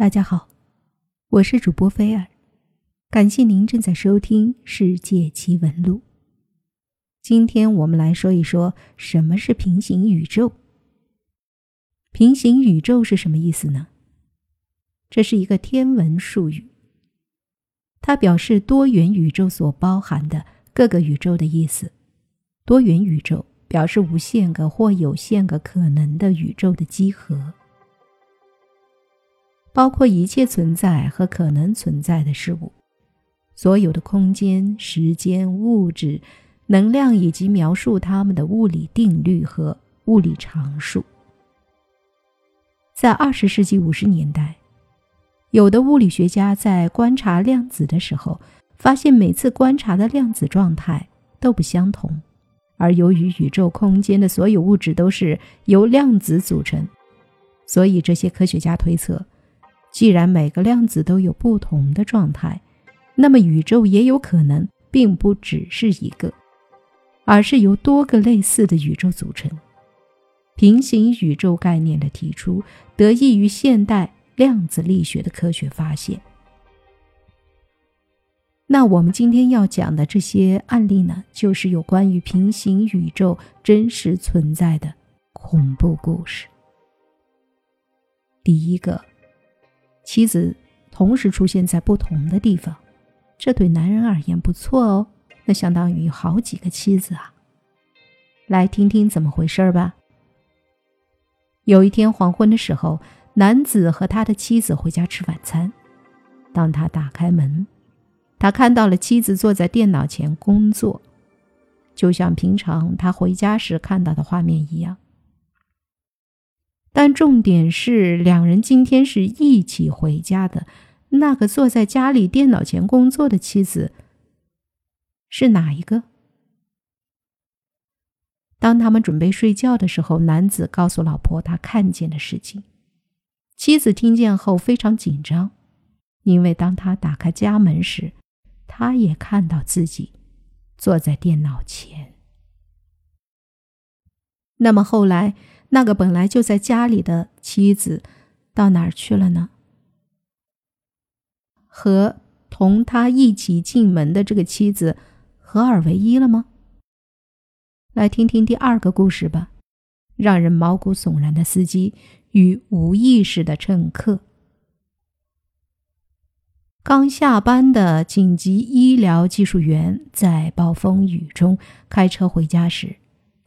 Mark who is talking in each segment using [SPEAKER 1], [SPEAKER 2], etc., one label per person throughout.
[SPEAKER 1] 大家好，我是主播菲尔，感谢您正在收听《世界奇闻录》。今天我们来说一说什么是平行宇宙。平行宇宙是什么意思呢？这是一个天文术语，它表示多元宇宙所包含的各个宇宙的意思。多元宇宙表示无限个或有限个可能的宇宙的集合。包括一切存在和可能存在的事物，所有的空间、时间、物质、能量以及描述它们的物理定律和物理常数。在二十世纪五十年代，有的物理学家在观察量子的时候，发现每次观察的量子状态都不相同，而由于宇宙空间的所有物质都是由量子组成，所以这些科学家推测。既然每个量子都有不同的状态，那么宇宙也有可能并不只是一个，而是由多个类似的宇宙组成。平行宇宙概念的提出，得益于现代量子力学的科学发现。那我们今天要讲的这些案例呢，就是有关于平行宇宙真实存在的恐怖故事。第一个。妻子同时出现在不同的地方，这对男人而言不错哦。那相当于好几个妻子啊。来听听怎么回事吧。有一天黄昏的时候，男子和他的妻子回家吃晚餐。当他打开门，他看到了妻子坐在电脑前工作，就像平常他回家时看到的画面一样。但重点是，两人今天是一起回家的。那个坐在家里电脑前工作的妻子是哪一个？当他们准备睡觉的时候，男子告诉老婆他看见的事情。妻子听见后非常紧张，因为当他打开家门时，他也看到自己坐在电脑前。那么后来。那个本来就在家里的妻子，到哪儿去了呢？和同他一起进门的这个妻子合二为一了吗？来听听第二个故事吧，让人毛骨悚然的司机与无意识的乘客。刚下班的紧急医疗技术员在暴风雨中开车回家时，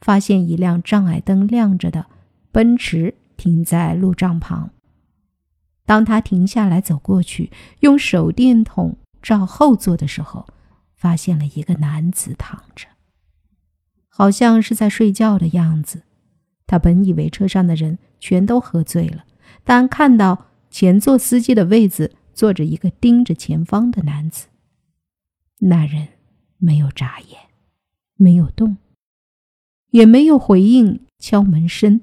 [SPEAKER 1] 发现一辆障碍灯亮着的。奔驰停在路障旁。当他停下来走过去，用手电筒照后座的时候，发现了一个男子躺着，好像是在睡觉的样子。他本以为车上的人全都喝醉了，但看到前座司机的位子坐着一个盯着前方的男子，那人没有眨眼，没有动，也没有回应敲门声。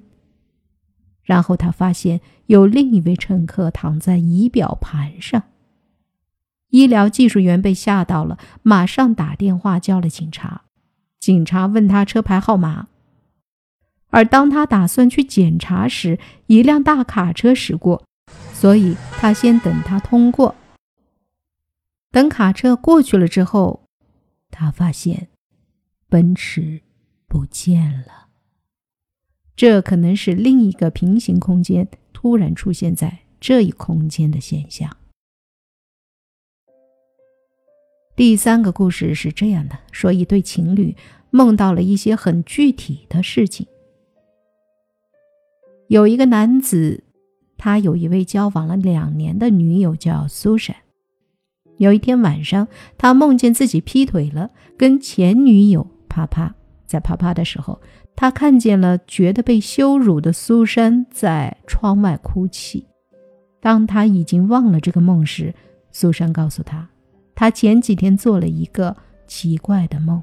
[SPEAKER 1] 然后他发现有另一位乘客躺在仪表盘上。医疗技术员被吓到了，马上打电话叫了警察。警察问他车牌号码，而当他打算去检查时，一辆大卡车驶过，所以他先等他通过。等卡车过去了之后，他发现奔驰不见了。这可能是另一个平行空间突然出现在这一空间的现象。第三个故事是这样的：说一对情侣梦到了一些很具体的事情。有一个男子，他有一位交往了两年的女友叫苏珊。有一天晚上，他梦见自己劈腿了，跟前女友啪啪。在啪啪的时候。他看见了觉得被羞辱的苏珊在窗外哭泣。当他已经忘了这个梦时，苏珊告诉他，他前几天做了一个奇怪的梦。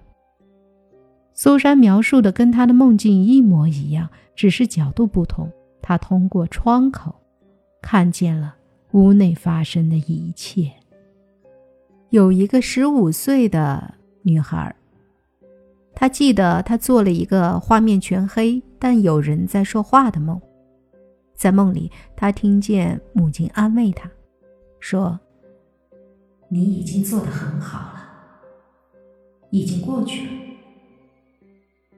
[SPEAKER 1] 苏珊描述的跟他的梦境一模一样，只是角度不同。他通过窗口看见了屋内发生的一切。有一个十五岁的女孩。他记得他做了一个画面全黑，但有人在说话的梦。在梦里，他听见母亲安慰他，说：“你已经做得很好了，已经过去了。”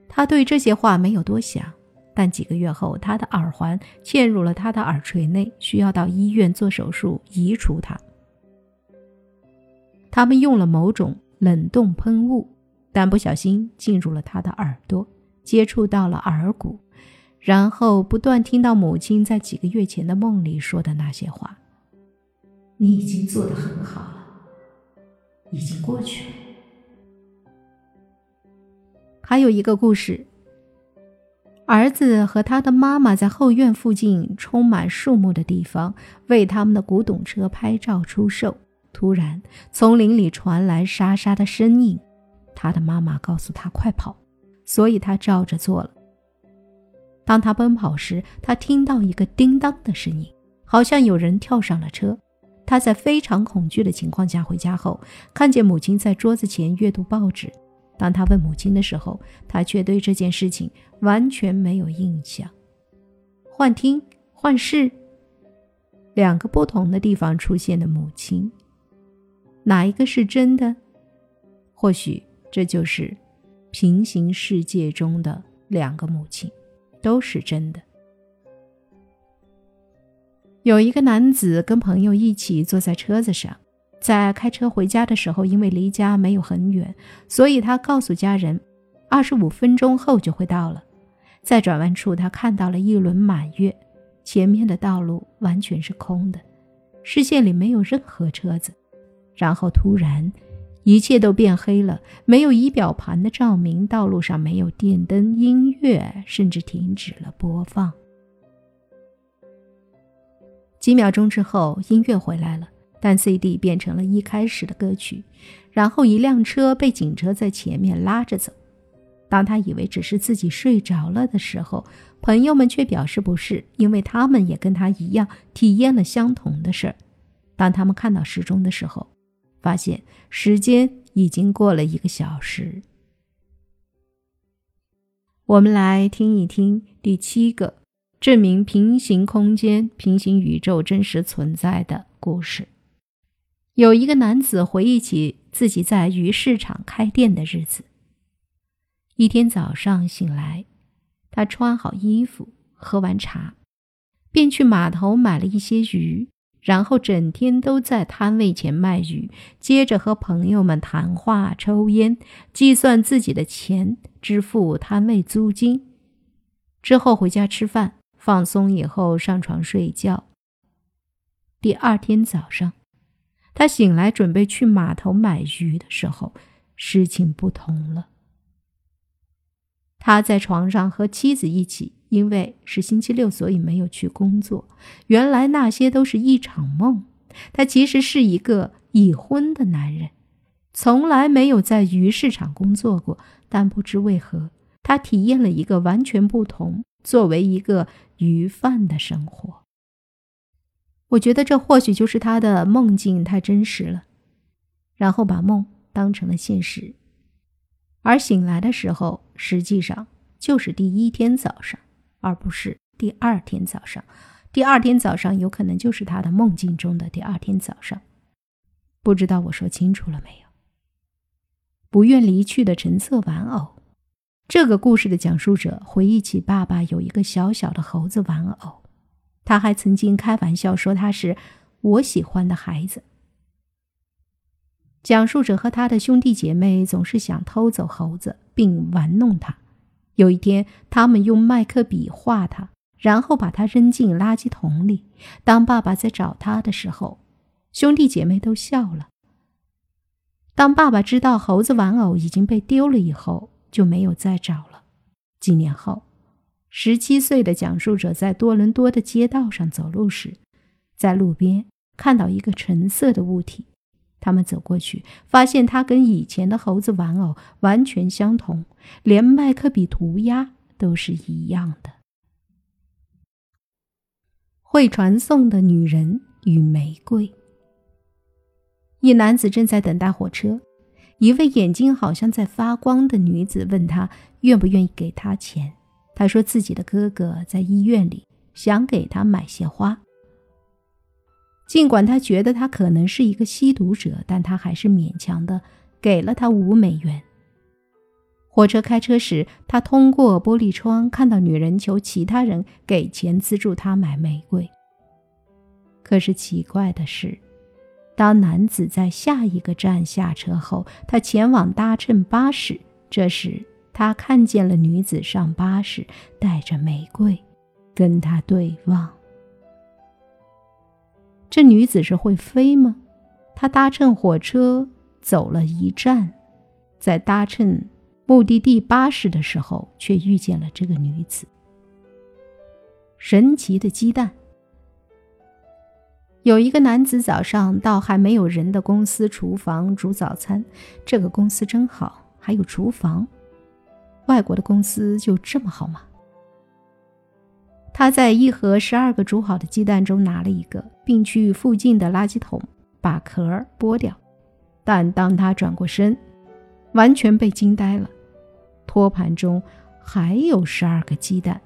[SPEAKER 1] 他对这些话没有多想，但几个月后，他的耳环嵌入了他的耳垂内，需要到医院做手术移除它。他们用了某种冷冻喷雾，但不小心进入了他的耳朵，接触到了耳骨，然后不断听到母亲在几个月前的梦里说的那些话：“你已经做得很好了，已经过去了。”还有一个故事：儿子和他的妈妈在后院附近充满树木的地方为他们的古董车拍照出售。突然，丛林里传来沙沙的声音。他的妈妈告诉他快跑，所以他照着做了。当他奔跑时，他听到一个叮当的声音，好像有人跳上了车。他在非常恐惧的情况下回家后，看见母亲在桌子前阅读报纸。当他问母亲的时候，他却对这件事情完全没有印象。幻听、幻视，两个不同的地方出现的母亲。哪一个是真的？或许这就是平行世界中的两个母亲，都是真的。有一个男子跟朋友一起坐在车子上，在开车回家的时候，因为离家没有很远，所以他告诉家人，二十五分钟后就会到了。在转弯处，他看到了一轮满月，前面的道路完全是空的，视线里没有任何车子。然后突然，一切都变黑了，没有仪表盘的照明，道路上没有电灯，音乐甚至停止了播放。几秒钟之后，音乐回来了，但 CD 变成了一开始的歌曲。然后一辆车被警车在前面拉着走。当他以为只是自己睡着了的时候，朋友们却表示不是，因为他们也跟他一样体验了相同的事儿。当他们看到时钟的时候，发现时间已经过了一个小时。我们来听一听第七个证明平行空间、平行宇宙真实存在的故事。有一个男子回忆起自己在鱼市场开店的日子。一天早上醒来，他穿好衣服，喝完茶，便去码头买了一些鱼。然后整天都在摊位前卖鱼，接着和朋友们谈话、抽烟，计算自己的钱，支付摊位租金，之后回家吃饭，放松以后上床睡觉。第二天早上，他醒来准备去码头买鱼的时候，事情不同了。他在床上和妻子一起。因为是星期六，所以没有去工作。原来那些都是一场梦。他其实是一个已婚的男人，从来没有在鱼市场工作过。但不知为何，他体验了一个完全不同作为一个鱼贩的生活。我觉得这或许就是他的梦境太真实了，然后把梦当成了现实。而醒来的时候，实际上就是第一天早上。而不是第二天早上，第二天早上有可能就是他的梦境中的第二天早上。不知道我说清楚了没有？不愿离去的橙色玩偶。这个故事的讲述者回忆起爸爸有一个小小的猴子玩偶，他还曾经开玩笑说他是我喜欢的孩子。讲述者和他的兄弟姐妹总是想偷走猴子并玩弄他。有一天，他们用麦克笔画它，然后把它扔进垃圾桶里。当爸爸在找他的时候，兄弟姐妹都笑了。当爸爸知道猴子玩偶已经被丢了以后，就没有再找了。几年后，十七岁的讲述者在多伦多的街道上走路时，在路边看到一个橙色的物体。他们走过去，发现它跟以前的猴子玩偶完全相同，连麦克笔涂鸦都是一样的。会传送的女人与玫瑰。一男子正在等待火车，一位眼睛好像在发光的女子问他愿不愿意给他钱。他说自己的哥哥在医院里，想给他买些花。尽管他觉得他可能是一个吸毒者，但他还是勉强的给了他五美元。火车开车时，他通过玻璃窗看到女人求其他人给钱资助她买玫瑰。可是奇怪的是，当男子在下一个站下车后，他前往搭乘巴士。这时，他看见了女子上巴士，带着玫瑰，跟他对望。这女子是会飞吗？他搭乘火车走了一站，在搭乘。目的地巴士的时候，却遇见了这个女子。神奇的鸡蛋。有一个男子早上到还没有人的公司厨房煮早餐，这个公司真好，还有厨房。外国的公司就这么好吗？他在一盒十二个煮好的鸡蛋中拿了一个，并去附近的垃圾桶把壳剥掉。但当他转过身，完全被惊呆了。托盘中还有十二个鸡蛋，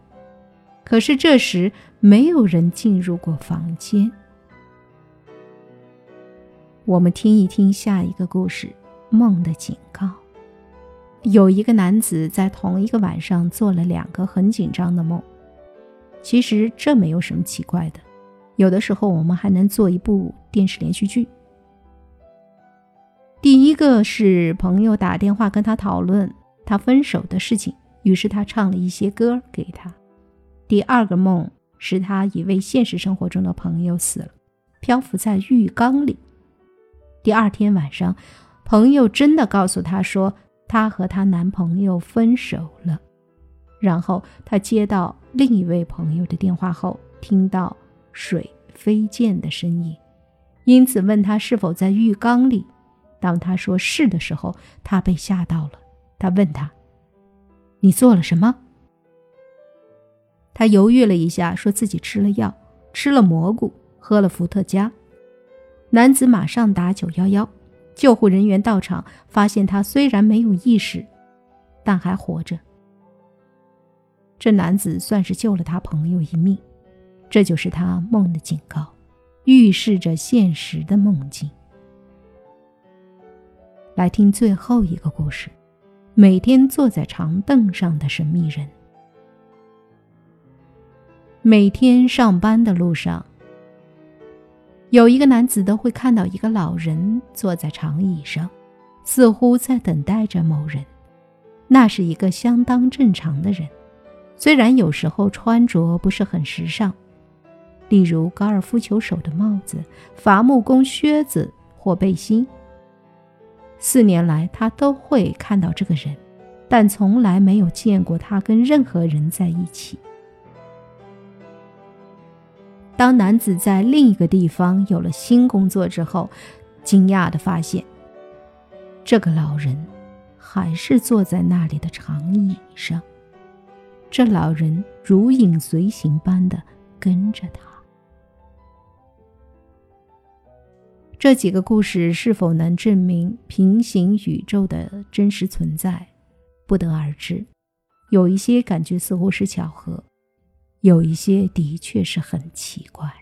[SPEAKER 1] 可是这时没有人进入过房间。我们听一听下一个故事：梦的警告。有一个男子在同一个晚上做了两个很紧张的梦。其实这没有什么奇怪的，有的时候我们还能做一部电视连续剧。第一个是朋友打电话跟他讨论。他分手的事情，于是他唱了一些歌给他。第二个梦是他一位现实生活中的朋友死了，漂浮在浴缸里。第二天晚上，朋友真的告诉他说，她和她男朋友分手了。然后他接到另一位朋友的电话后，听到水飞溅的声音，因此问他是否在浴缸里。当他说是的时候，他被吓到了。他问他：“你做了什么？”他犹豫了一下，说自己吃了药，吃了蘑菇，喝了伏特加。男子马上打九幺幺，救护人员到场，发现他虽然没有意识，但还活着。这男子算是救了他朋友一命。这就是他梦的警告，预示着现实的梦境。来听最后一个故事。每天坐在长凳上的神秘人。每天上班的路上，有一个男子都会看到一个老人坐在长椅上，似乎在等待着某人。那是一个相当正常的人，虽然有时候穿着不是很时尚，例如高尔夫球手的帽子、伐木工靴子或背心。四年来，他都会看到这个人，但从来没有见过他跟任何人在一起。当男子在另一个地方有了新工作之后，惊讶地发现，这个老人还是坐在那里的长椅上。这老人如影随形般的跟着他。这几个故事是否能证明平行宇宙的真实存在，不得而知。有一些感觉似乎是巧合，有一些的确是很奇怪。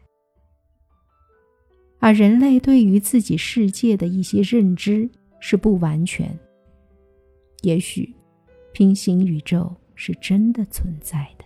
[SPEAKER 1] 而人类对于自己世界的一些认知是不完全。也许，平行宇宙是真的存在的。